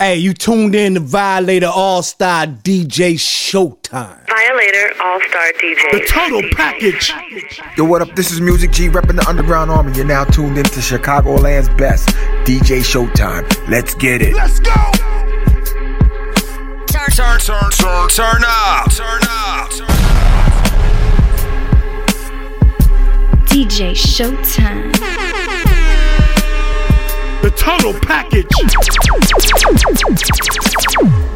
Hey, you tuned in to Violator All Star DJ Showtime. Violator All Star DJ. The total package. Yo, what up? This is Music G repping the Underground Army. You're now tuned in to Chicagoland's best DJ Showtime. Let's get it. Let's go. Turn, turn, turn, turn, turn up, turn up. DJ Showtime. Package.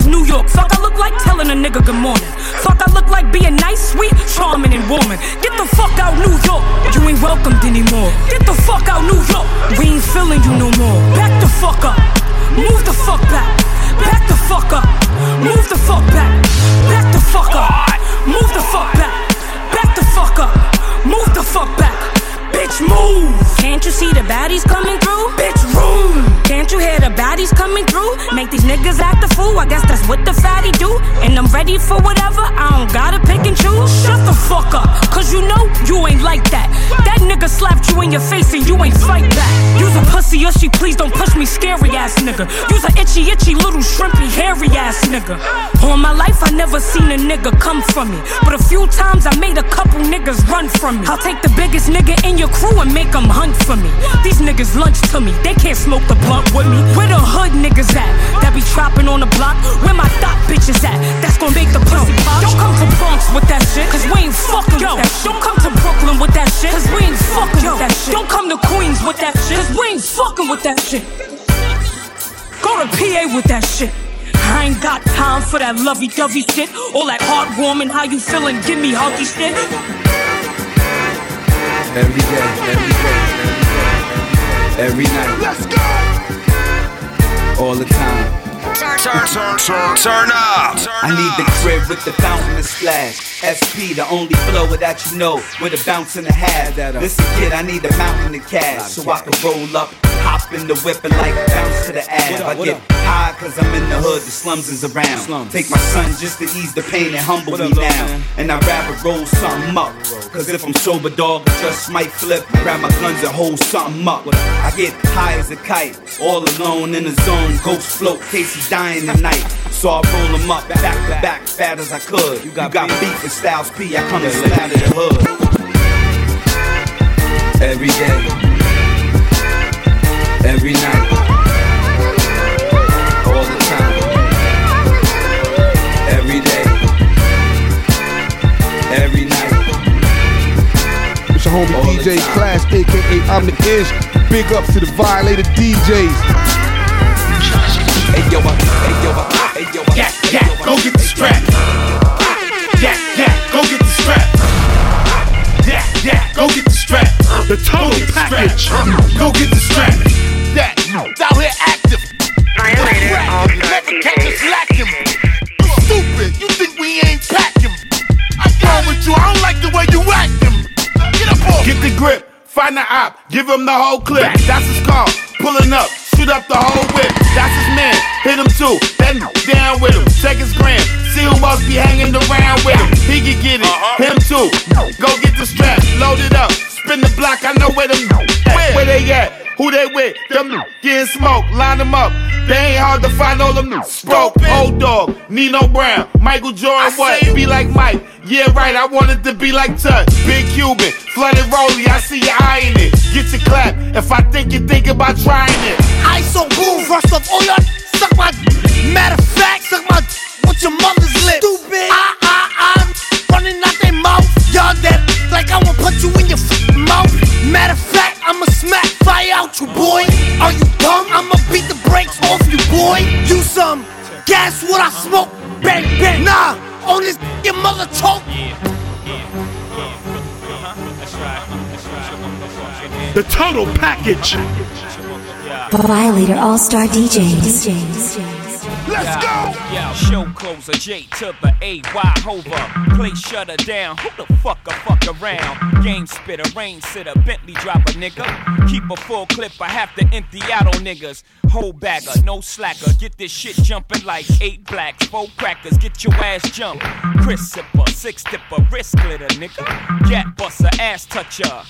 New York, fuck, I look like telling a nigga good morning. Fuck, I look like being nice, sweet, charming, and warming. Get the fuck out, New York. You ain't welcomed anymore. Get the fuck out, New York. We ain't feeling you no more. Back the fuck up. Move the fuck back. Back the fuck up. Move the fuck back. Back the fuck up. Move the fuck back. Back the fuck up. Move the fuck back. Bitch, move. Can't you see the baddies coming through? Bitch, room. Can't you hear the baddies coming through? Make these niggas act a fool. I guess that's what the fatty do. And I'm ready for whatever. I don't gotta pick and choose. Shut the fuck up. Cause you know you ain't like that. That nigga slapped you in your face and you ain't fight back. Use a pussy or she please don't push me, scary ass nigga. Use a itchy, itchy little shrimpy, hairy ass nigga. All my life I never seen a nigga come from me. But a few times I made a couple niggas run from me. I'll take the biggest nigga in your crew and make them hunt for me. These niggas lunch to me, they can't smoke the blunt with me. Where the hood niggas at? That be trapping on the block? Where my thought bitches at? That's gonna make the pussy pop. Don't come to Bronx with that shit, cause we ain't fucking with that shit. Don't come to Brooklyn with that shit, cause we ain't fucking with that shit. Don't come to Queens with that shit, cause we ain't fucking with that shit. Go to PA with that shit. I ain't got time for that lovey dovey shit. All that heartwarming, how you feeling? Give me huggy shit. Every day, every day, every night, Let's go. all the time. Turn, turn, turn, turn, turn up. I need the crib with the fountain to splash. SP, the only flow that you know, with a bounce and a half. Uh, Listen, kid, I need a mountain of cash so I can roll up, hop in the whip and like bounce to the ab. I get high cause I'm in the hood, the slums is around. Take my son just to ease the pain and humble me now. And I'd rather roll something up. Cause if I'm sober, dog, I just might flip, grab my guns and hold something up. I get high as a kite, all alone in the zone, ghost float, Casey dying tonight. So I roll them up, back to back, fat as I could. You got, beef with Styles P, I come and slap to the hood. Every day, every night, all the time. Every day, every night. It's your homie All DJ. Class, aka I'm the Ish. Big ups to the Violator DJs. Hey yo, I- hey yo, I- hey yo, I- Yeah, yeah, go get the strap. The total package. Go get the strap. Yeah, it's out here active. Violator All Star Never catch us lacking. You stupid. You think we ain't packing? I'm with you. I don't like the way you acting. Get up off. Get the grip. Find the op. Give him the whole clip. That's his car. Pulling up. Shoot up the whole whip. That's his man. Hit him too. Then down with him. Check his gram. See who else be hanging around with him. He can get it. Uh-huh. Him too. Go get the strap. Load it up. Spin the block. I know where them. Where, where they at? Who they with? Them getting smoke. Line them up. They ain't hard to find all them broke. Old dog. Nino Brown. Michael Jordan. what? Be like Mike. Yeah, right. I wanted to be like Tut. Big Cuban. Flooded Rolly. I see you eyeing it. Get your clap. If I think you think about trying it. I so boom, rust off all oh, your suck my matter of fact, suck my with your mother's lip. Stupid. I I I'm running out their mouth. Y'all dead like I will put you in your f- mouth. Matter of fact, I'ma smack fire out you boy. Are you dumb? I'ma beat the brakes off you boy. You some gas what I smoke. Bang bang. Nah, on this your mother choke. The total package. Violator All Star DJs. Let's go. Yeah, show closer, J to the A, Y hover. Play shutter down. Who the fuck a fuck around? Game spitter, rain sitter, Bentley dropper, nigga. Keep a full clip, I have to empty out on niggas. Whole bagger, no slacker. Get this shit jumping like eight blacks, four crackers. Get your ass jumped. Chris sipper, six dipper, wrist glitter, nigga. Gat buster, ass toucher.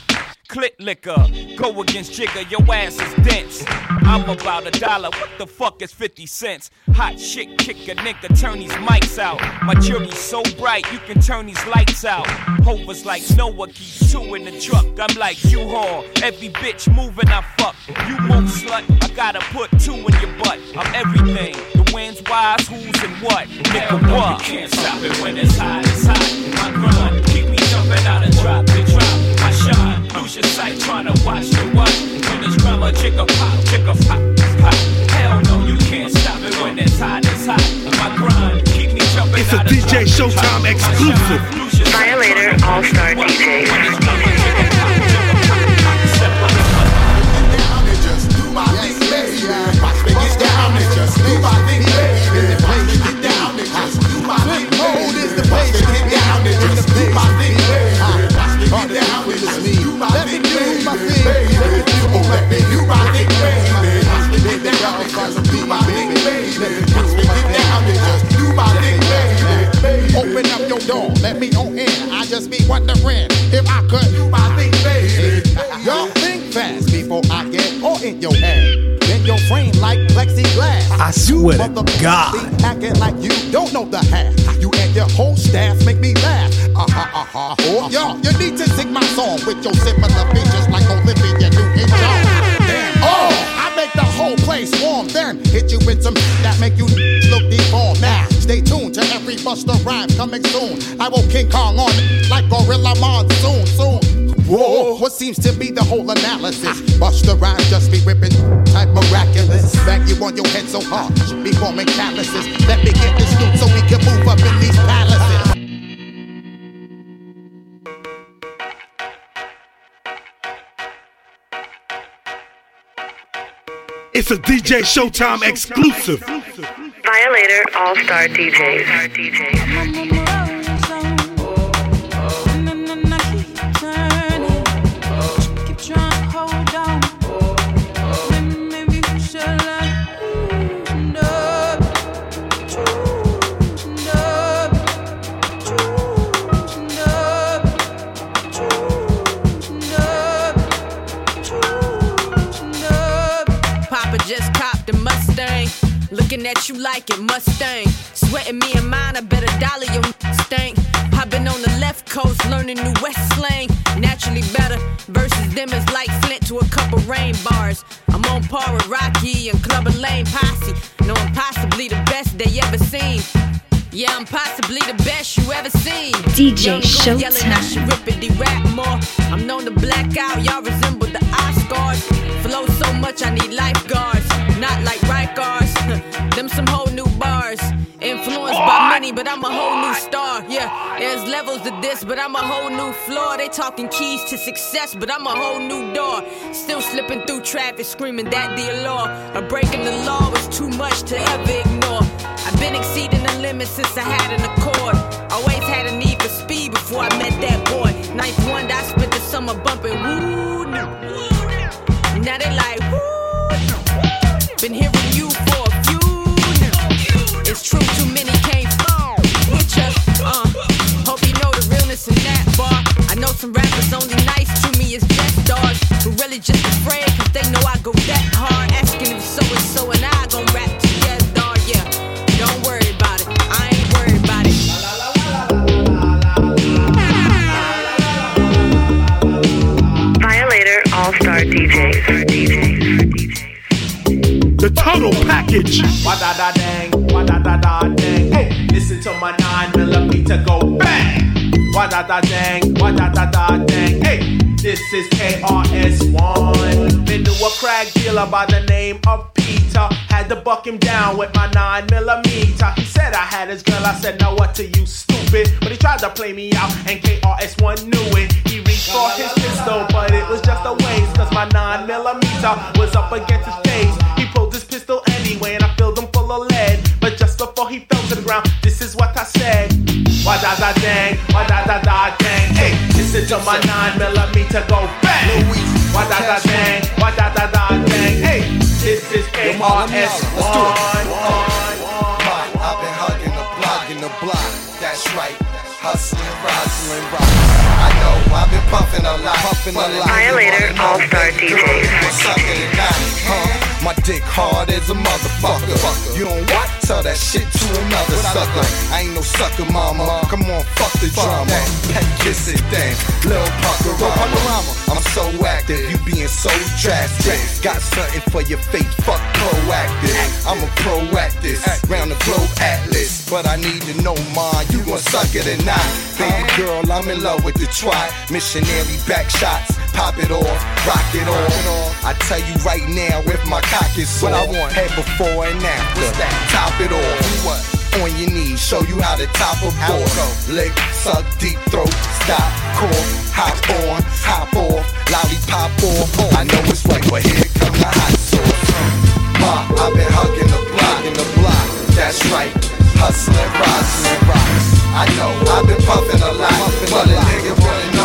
Clit liquor, go against Jigga, your ass is dense. I'm about a dollar, what the fuck is 50 cents? Hot shit, kick a nigga, turn these mics out. My jury's so bright, you can turn these lights out. Hovers like Noah, keep two in the truck. I'm like you haul. Every bitch moving, I fuck. You move slut, I gotta put two in your butt. I'm everything. The wind's wise, who's and what. Nigga, what? You can't stop it when it's hot, it's hot. My grind, keep me jumping out and drop it, drop. I shine, lose your sight, trying to watch the watch. When it's drama, chicka pop, chicka pop, pop. Hot, hot. My grind, keep me jumping It's a DJ. Showtime exclusive. Violator All Star DJ. I swear to motherfuckers God. acting like you don't know the half. You and your whole staff make me laugh. Uh ha uh ha. Oh, y'all, you need to sing my song with your similar features like Olivia Newton-John. Damn. Oh, I make the whole place warm. Then hit you with some that make you look deformed. Now, stay tuned to every Busta rhyme coming soon. I will King Kong on it like Gorilla Monsoon. Soon. Whoa, what seems to be the whole analysis? Busta rhymes just be ripping type miraculous. Bang you on your head so hard, should be forming calluses. Let me get this dude so we can move up in these palaces. It's a DJ Showtime exclusive. Violator All Star DJs. Papa Looking at you like it, Mustang. Sweating me and mine, I better dollar your stank. I've been on the left coast learning new West slang. Naturally better versus them is like Flint to a couple rain bars. I'm on par with Rocky and Clubber Lang Posse. No, I'm possibly the best they ever seen. Yeah, I'm possibly the best you ever seen. DJ goon yelling I Showtime. should rippity rap more. I'm known to black out, y'all resemble the Oscars. Flow so much, I need lifeguards. Not like right guards. Them some whole new bars. Influenced by many, but I'm a whole new star. Yeah, there's levels to this, but I'm a whole new floor. They talking keys to success, but I'm a whole new door. Still slipping through traffic, screaming that the law. Or breaking the law was too much to ever ignore. I've been exceeding the limits since I had an accord. Always had a need for speed before I met that boy. Ninth one, I spent the summer bumping woo. Now they like package. Wa da da dang, wa da da da dang. Hey, listen to my nine millimeter go bang. Wa da da dang, wa da da da dang. Hey, this is KRS1. Been to a crack dealer by the name of Peter. Had to buck him down with my nine millimeter. He said I had his girl. I said, now what to you, stupid? But he tried to play me out, and KRS1 knew it. He reached for his pistol, but it was just a waste. Cause my nine millimeter was up against his face. Hey, listen to my nine millimeter go bang. Why da da dang, why da da da dang. Hey, this is KRS1. I've been hugging the block, in the block. That's right. Hustling, hustling, rock. I know I've been puffing a lot, puffing a lot. Violator All Star DJs. Sucking it out, huh? My dick hard as a motherfucker. You don't what? tell that shit to another sucker. I ain't no sucker, mama. Come on, fuck the drama. Pet kiss it, damn. Lil Panorama. I'm so active, you being so drastic. Got something for your fate, fuck proactive. I'm a proactive, round the globe atlas. But I need to know mine, you gon' suck it or not. Baby girl, I'm in love with the twat. Missionary back shots, pop it off, rock it off. I tell you right now, if my cock is sore, I want head before and after. Top it off. What? On your knees, show you how to top a board. Lick, suck, deep throat, stop, core, hop on, hop off, lollipop off. I know it's right, but here come the hot sauce. Ma, I've been hugging the block, in the block. That's right, hustling, rising, rocks. I know I've been puffing a lot, but a nigga baby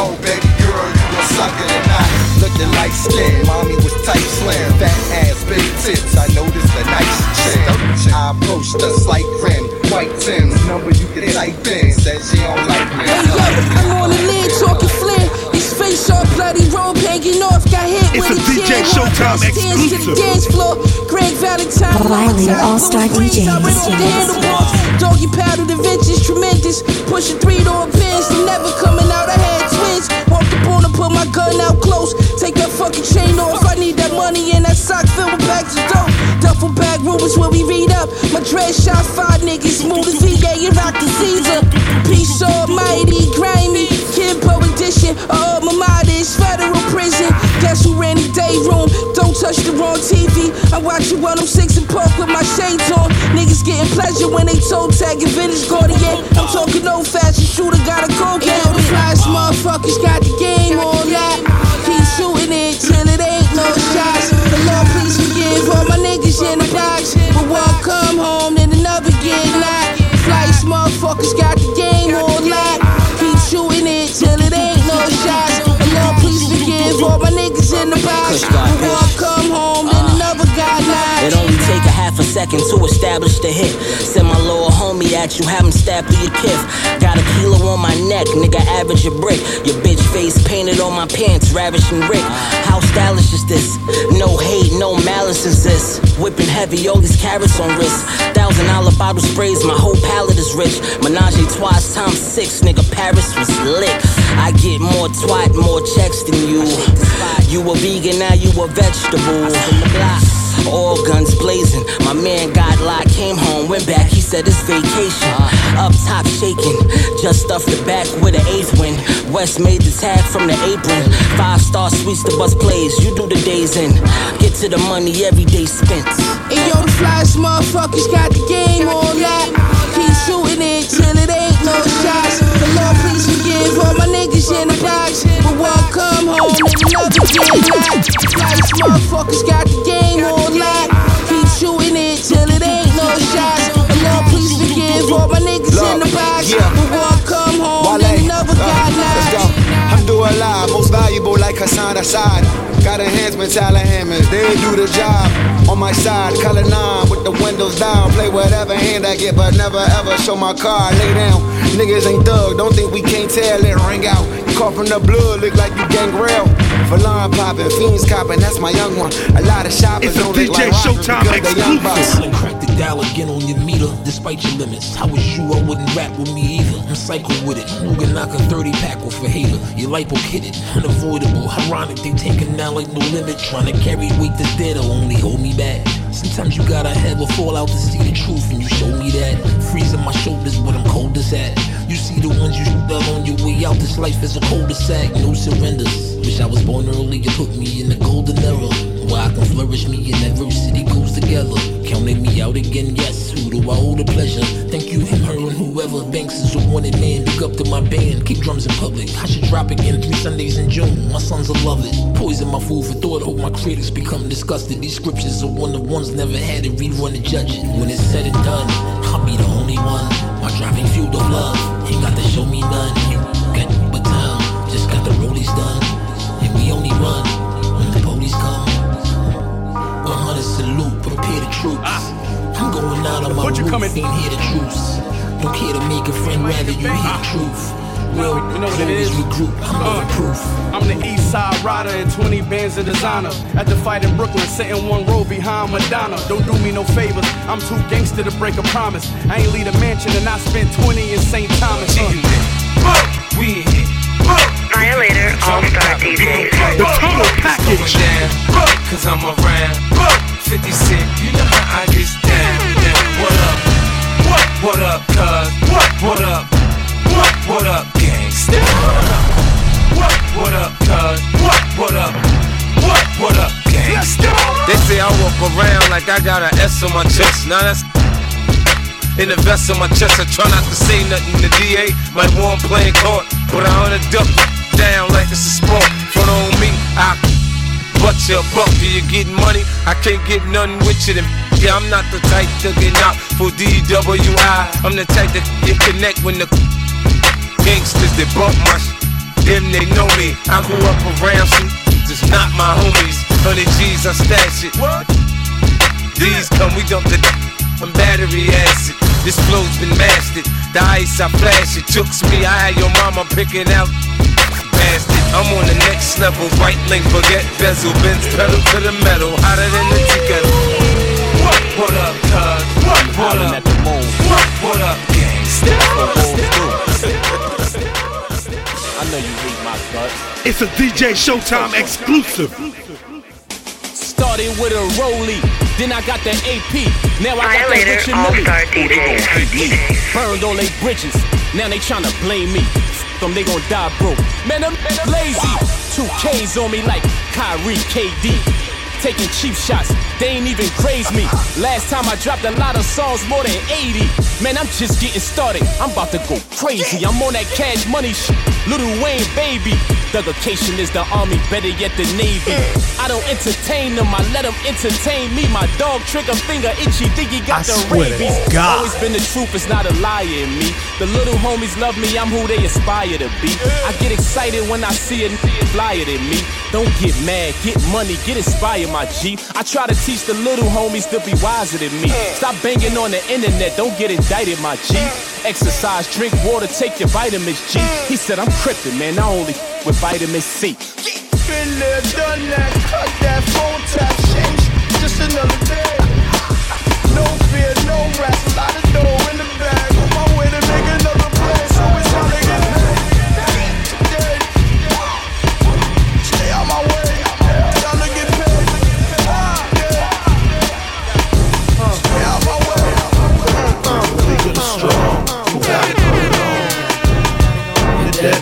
girl, you gon' suck it or not. Looking like skin, mommy was tight slim, fat ass, big tits. I noticed a nice chin. I approached her, slight grin, white Tim's number you can type in. Said she don't like me. Hey yo, I'm on the lid talking flair. His face all bloody, robe hanging off. Got hit It's with a DJ chair, Showtime walked downstairs to the exclusive. dance floor. Greg Valentine, Violator locked out, All-Star little breeze, I went off the DJs. handlebars. Doggy paddle, the vintage tremendous. Pushing three door chain off. I need that money and that sock filled with bags of dope. Duffel bag rumors where we read up. My dress shot five niggas, smooth as VA and rock the Caesar. Peace almighty, grimy. Kimbo edition. Oh, my mind is federal prison. Guess who ran the day room? Don't touch the wrong TV. I watch you 106 and Park with my shades on. Niggas getting pleasure when they toe tag and vintage Guardian. I'm talking no fashion shooter, got a cold game. The flyest motherfuckers got the game in the half a second to establish the hit. Send my little homie at you, have him stab through your kiff. Got a kilo on my neck, nigga, average a brick. Your bitch face painted on my pants, ravishing Rick. How stylish is this? No hate, no malice is this. Whipping heavy, all these carrots on wrist. Thousand dollar bottle sprays, my whole palette is rich. Menage twice times six, nigga, Paris was lit. I get more twat, more checks than you. You a vegan, now you a vegetable. All guns blazing. My man got locked, came home, went back. He said it's vacation. Up top shaking, just stuffed the back with an eighth win. West made the tag from the apron. Five star suites, the bus plays. You do the days in. Get to the money every day spent. And yo, the flyest motherfuckers got the game on lock. Keep shooting it till it ain't no shots. The Lord please forgive all my niggas in the box. But one come home, like Hassan Assad. Got enhancement, talent hammers, they do the job. On my side, color nine with the windows down. Play whatever hand I get, but never ever show my card. Lay down, niggas ain't thug, don't think we can't tell it. Ring out, you cough from the blood, look like you gangrel. For line popping, fiends copping, that's my young one. A lot of shoppers It's don't look DJ like Showtime because dial again on your meter, despite your limits. How was you? I wouldn't rap with me either. I'm psycho with it. Can knock a 30 pack off a hater? Your lipo kidded, unavoidable. Ironic, they taking now like no limit. Trying to carry weight that's dead will only hold me back. Sometimes you gotta have a fallout to see the truth, and you show me that. Freezing my shoulders, but I'm coldest at. You see the ones you shoot up on your way out. This life is a cul-de-sac, no surrenders. Wish I was born early, you put me in the golden era. Where I can flourish, me and adversity goes together. Counting me out again, yes. Who do I owe the pleasure? Thank you, him, her, and whoever. Banks is a wanted man. Big up to my band. Keep drums in public. I should drop again three Sundays in June. My sons will love it. Poison my food for thought. Hope my critics become disgusted. These scriptures are one of ones never had to rerun and judge it. When it's said and done, I'll be the only one. My driving fueled of love. Ain't got to show me none. Got but town. Just got the rollies done. And we only run 100 salute, prepare the troops. I'm going out on my What you roof, coming- ain't hear the truth. Don't care to make a friend, rather you hear the truth. will. You know what it is? Regroup. I'm uh, proof. I'm the East Side rider and 20 bands of designer. At the fight in Brooklyn, sitting one row behind Madonna. Don't do me no favors. I'm too gangster to break a promise. I ain't lead a mansion and I spent 20 in St. Thomas. Uh. We in here. Violator All Star DJs. The total package. Cause I'm around 50 Cent, you know how I get down. down. What up? What? What up, cuz? What? What up? What? What up, gangsta? What? What up, cuz? What? What up? What? What up, gangsta? They say I walk around like I got an S on my chest. Now that's in the vest on my chest. I try not to say nothing. The DA might want playing court, but I wanna duck down like it's a sport. Front on me, I butt you a buck. Do you get money? I can't get nothing with you. Then yeah, I'm not the type to get out for DWI. I'm the type that you connect when the gangsters that bump my sh- them they know me. I grew up around some just not my homies. Hundred G's I stash it. These come we dump the I'm battery acid. This flow's been mastered. The ice I flash it. Tooks me. I had your mama picking out bastard. I'm on the next level, right link, forget bezel, bends pedal to the metal, hotter than the tea kettle. What, what up, cuz? What, what up? What, what up, gangsta? I know you hate my guts. It's a DJ Showtime exclusive. Started with a rollie, then I got the AP. Now I got the Violator rich and All Millie. Star they gon' DJs. hate me. Burned all they bridges. Now they tryna blame me. Them, they gon' die broke. Man, I'm lazy. Two K's on me like Kyrie KD. Taking cheap shots, they ain't even craze me. Last time I dropped a lot of songs, more than 80. Man, I'm just getting started. I'm about to go crazy. I'm on that cash money shit. Lil Wayne, baby. Thuggication is the army, better yet the navy. I don't entertain them, I let them entertain me. My dog trigger finger itchy, think he got I the rabies. God. Always been the truth, it's not a lie in me. The little homies love me, I'm who they aspire to be. I get excited when I see a flyer than me. Don't get mad, get money, get inspired, my G. I try to teach the little homies to be wiser than me. Stop banging on the internet, don't get indicted, my G. Exercise, drink water, take your vitamins, G. He said I'm crippin', man, I only with vitamin C. Been there, done that, cut that phone tap, change, just another day.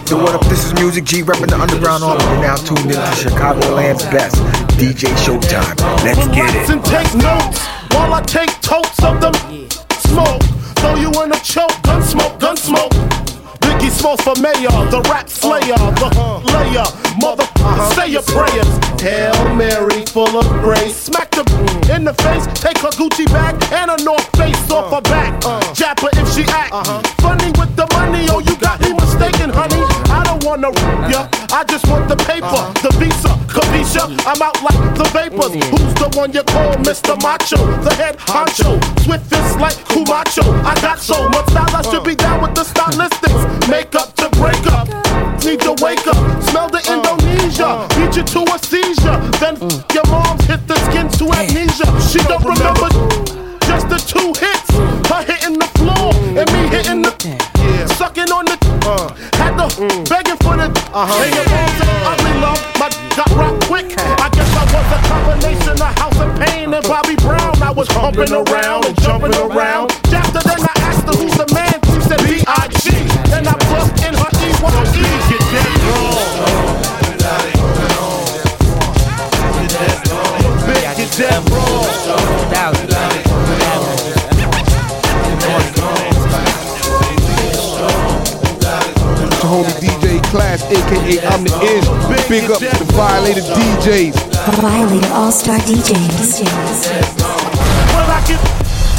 Yo, what up? This is Music G repping the Underground Army. You're now tuned in to Chicagoland's best, DJ Showtime. Let's get Relax it. and take notes while I take totes of them smoke. Throw you in a choke, gun smoke, gun smoke. Smalls for mayor, the rap slayer, the layer, mother, say your prayers. Hail Mary, full of grace. Smack the in the face, take her Gucci bag and a North Face off her back. Uh, uh. Jap her if she act uh-huh. funny with the money. Oh, you got me mistaken, honey. I don't wanna rip ya, I just want the paper, uh-huh. the visa, Kavisha. I'm out like the vapors. Mm. Who's the one you call Mr. Macho? The head honcho, swift is like Camacho. I got so much style, I should be uh. down with the stylistics. Make up to break up. Need to wake up, smell the uh. Indonesia, uh. beat you to a seizure. Then your mom's hit the skin to amnesia. She don't remember just the two hits. Her hitting the floor and me Uh-huh. for the hey, your mom's an ugly love. My got rock quick. I guess I was a combination of House of Pain and Bobby Brown. I was humping around and jumping around. Aka I'm the Is. Big up to the violated DJs. Violator All Star DJs. Well, I can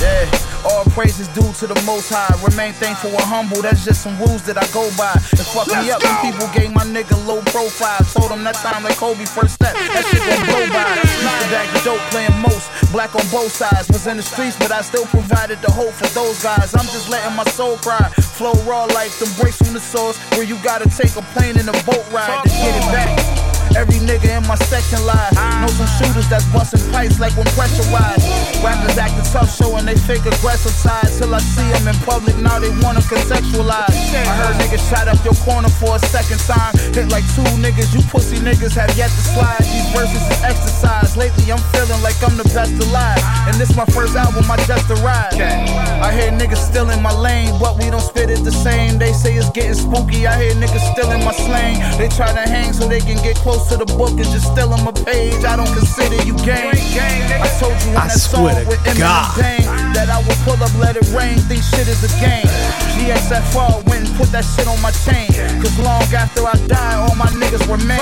Yeah, all praises due to the most high. Remain thankful and humble, that's just some rules that I go by. It fucked me up when people gave my nigga low profile. Told him that time like Kobe first step, that shit gon' blow by. Used to bag the dope playing most, black on both sides. Was in the streets, but I still provided the hope for those guys. I'm just letting my soul cry. Flow raw like them breaks from the source, where you gotta take a plane and a boat ride to get it back. Every nigga in my section lies. Know some shooters that's busting pipes like when pressurized. Rappers acting tough, showing they fake aggressive side. Till I see them in public, now they wanna contextualize. I heard niggas shot up your corner for a second time. Hit like two niggas, you pussy niggas have yet to slide. These verses is exercise. Lately I'm feeling like I'm the best alive. And this my first album, I just arrived. I hear niggas still in my lane, but we don't spit it the same. They say it's getting spooky. I hear niggas still in my slang. They try to hang so they can get close to the book and just steal them a page. I don't consider you game. I told you in I that song swear to with God. Dane that I would pull up, let it rain. Think shit is a game. GXFR went and put that shit on my chain. Cause long after I die, all my niggas remain.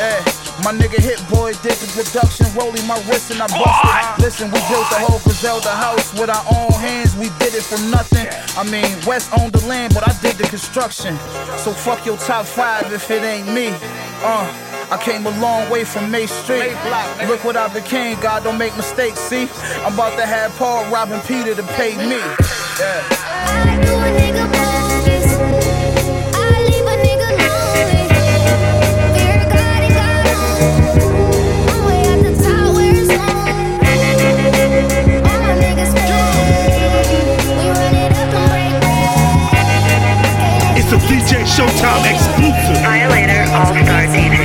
Yeah. My nigga Hit Boy did the production, rolling my wrist and I busted. Listen, we built the whole Griselda house with our own hands. We did it from nothing. I mean, West owned the land, but I did the construction. So fuck your top five if it ain't me. Uh. I came a long way from May Street. Look what I became, God don't make mistakes, see? I'm about to have Paul robbing Peter to pay me. Yeah. It's a DJ Showtime exclusive. Violator All Star DJs.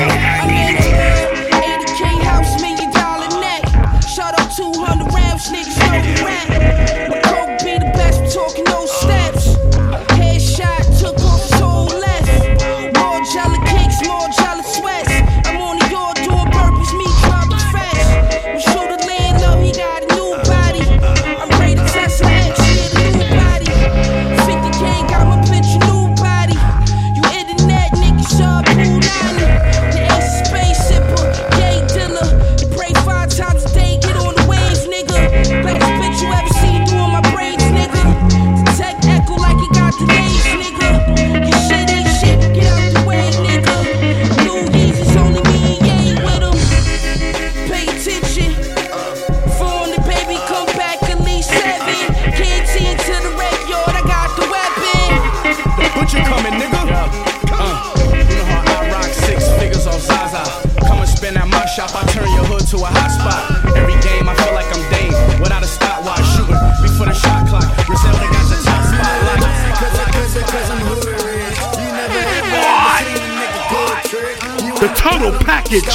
Total package.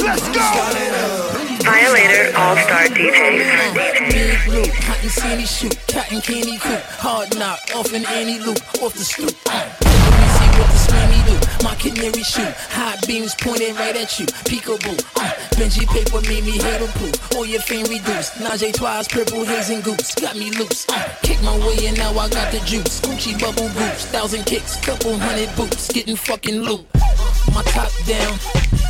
Let's go. Violator All Star DJs. Big loop, cotton candy shoot, cotton candy coop, hard knock, off in any loop, off the stoop. Let me see what the slammy do. My canary shoot, high beams pointed right at you. Peekaboo, uh, Benji paper made me hate them blue. All your fame reduced. Najee twice, purple haze and goose, got me loose. Uh, kick my way and now I got the juice. Gucci bubble boots, thousand kicks, couple hundred boots, getting fucking loot. My top down.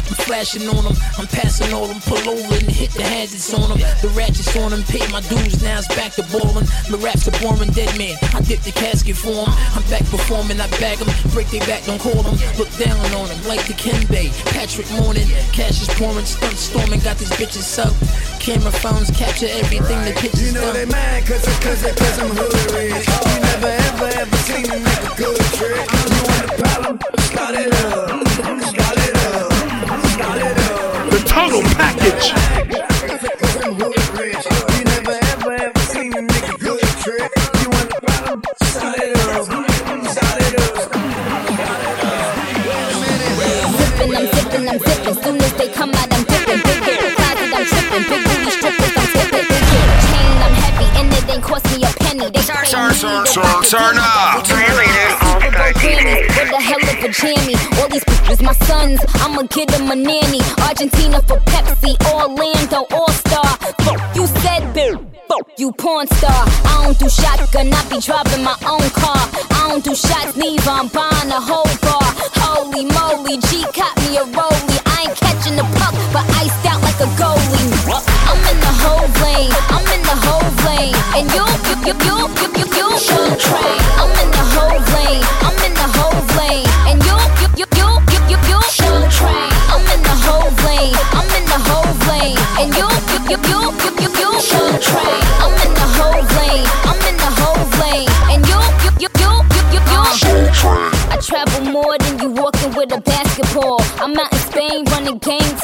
I'm flashing on them, I'm passing all them, pull over and hit the hazards on them. The ratchets on them, pay my dues, now it's back to ballin'. My raps are boring, dead man, I dip the casket for 'em. I'm back performing, I bag 'em, break their back, don't call 'em. Look down on 'em, like the Bay, Patrick Morning. Cash is pouring, stunt storming, got these bitches up. Camera phones capture everything the pictures You know they mad cause, cause, cause I'm hood rich. You never ever ever seen a nigga good trick. You want the problem? Start it up. Start it up. Start it up. The total package. Cause I'm hood rich. You never ever ever seen a nigga good trick. You want the problem? Start it up. Start it up. Zippin', I'm zippin', I'm zippin'. Soon as they come out, I'm dippin'. Big hit the closet, I'm trippin'. Big booty strippers, I'm tippin'. Big hit chain, I'm heavy, and it ain't cost me a penny. They Sir, playing sir, me, sir, they sir, about to turn get up. me. But a jammy? All these bitches my sons, I'ma get 'em a nanny. Argentina for Pepsi, Orlando All Star. Fuck you said. Fuck you porn star. I don't do shotgun, I be driving my own car. I don't do shots, neither. I'm buying a whole bar. Holy moly, G caught me a rollie. I ain't catching the puck, but iced out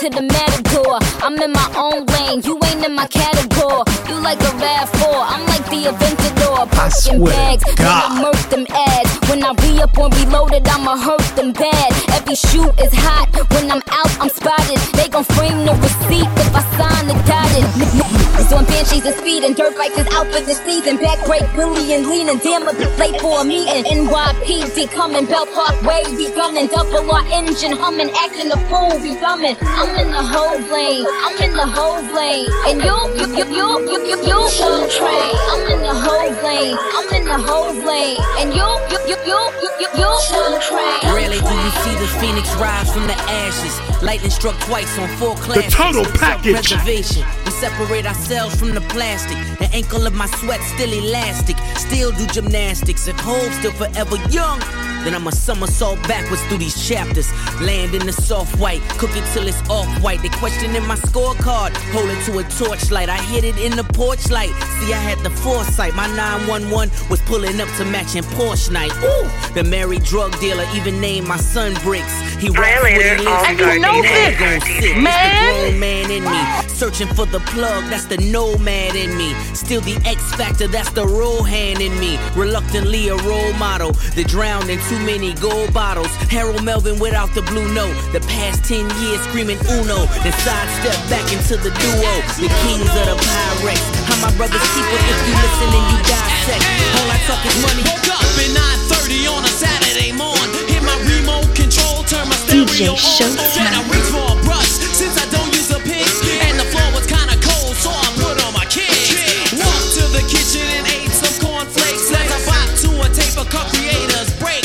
to the matador. I'm in my own lane, you ain't in my category. You like a RAV4, I'm like the Aventador. To bags, God. when I murk them ads. When I re up on reloaded, I'ma hurt them bad. Every shoot is hot, when I'm out, I'm spotted. They gon' frame the receipt if I sign the dotted. It's on banshees and speed and dirt bikes is out for the season. Back break, Billy and leaning, damn, a bit late for a meeting. NYPD coming, Belt Parkway, we gunning. Double our engine humming, acting a fool, we coming. I'm in the whole lane, I'm in the whole lane. And you, you, you, you, you, you, you, show train. I'm in the whole lane, I'm in the whole lane. And you, you, you, you, you, you, you, show train. Rarely do you see the phoenix rise from the ashes. Lightning struck twice on four classes. total package. Self-preservation. We separate ourselves from the plastic. The ankle of my sweat still elastic. Still do gymnastics. If Hope still forever young, then I'm a somersault backwards through these chapters. Land in the soft white, cook it till it's off white. They questioning my scorecard. Hold it to a torchlight. I hit it in the porch light. See, I had the foresight. My 911 was pulling up to matching Porsche night. Ooh, the married drug dealer even named my son Bricks. He raps what oh, he Violator lives All for. Star He know it sit. Man. The grown man in me. Searching for the plug, that's the nomad in me. Still the X factor, that's the raw hand in me. Reluctantly a role model. The drowned too many gold bottles. Harold Melvin without the blue note. The past 10 years screaming Uno. Then sidestep back into the duo. The kings of the Pyrex. How my brothers keep it if you listen and you dissect. All I talk is money. Woke up at 9:30 on a Saturday morning. Hit my remote control, turn my DJ on. Showtime. Then I reach for a brush since I don't use a pick. And the floor was kinda cold, so I put on my kicks. Walked to the kitchen and ate some cornflakes. As I bought to a tape of Cup Creators break.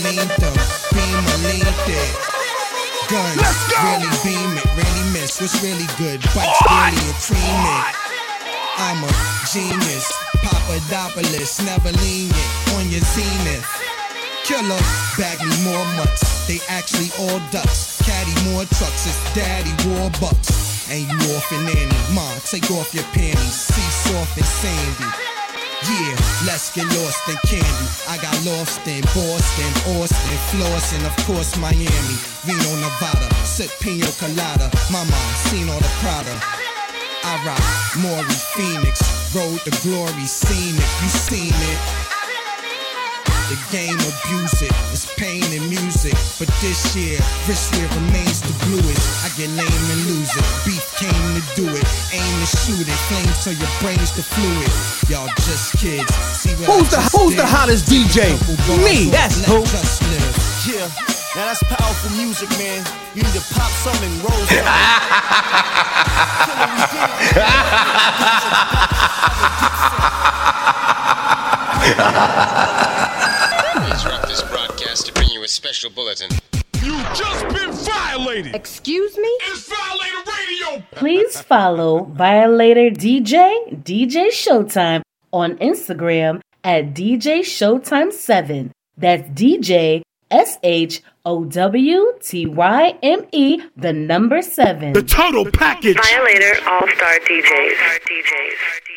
Leaned them, beam I leaned it. Guns, really beam it, really miss, what's really good, bikes really and cream it. I'm a genius, Papadopoulos, never lenient on your zenith. Killer, bag me more mutts, they actually all ducks. Caddy more trucks, it's daddy war bucks. And you off and nanny, ma, take off your panties, see soft and sandy. Yeah, let's get lost in candy. I got lost in Boston, Austin, Floss, and of course Miami. Reno, Nevada, sip pina colada. Mama, seen all the Prada. I rock Maury Phoenix, road to glory, seen it, you seen it. The game abuse it, it's pain and music. But this year, wristwear remains the bluest. I get lame and lose it. Beef came to do it, aim to shoot it. Flames till your brain's the fluid. Y'all just kids. See what Who's I the just Who's the hottest DJ? Me. That's Let who. just live. Yeah, now that's powerful music, man. You need to pop some and roll some. special bulletin. You just been violated. Excuse me? It's Violator Radio. Please follow Violator DJ, DJ Showtime on Instagram at DJ Showtime 7. That's DJ S H O W T Y M E, the number 7. The total package. Violator All Star DJs.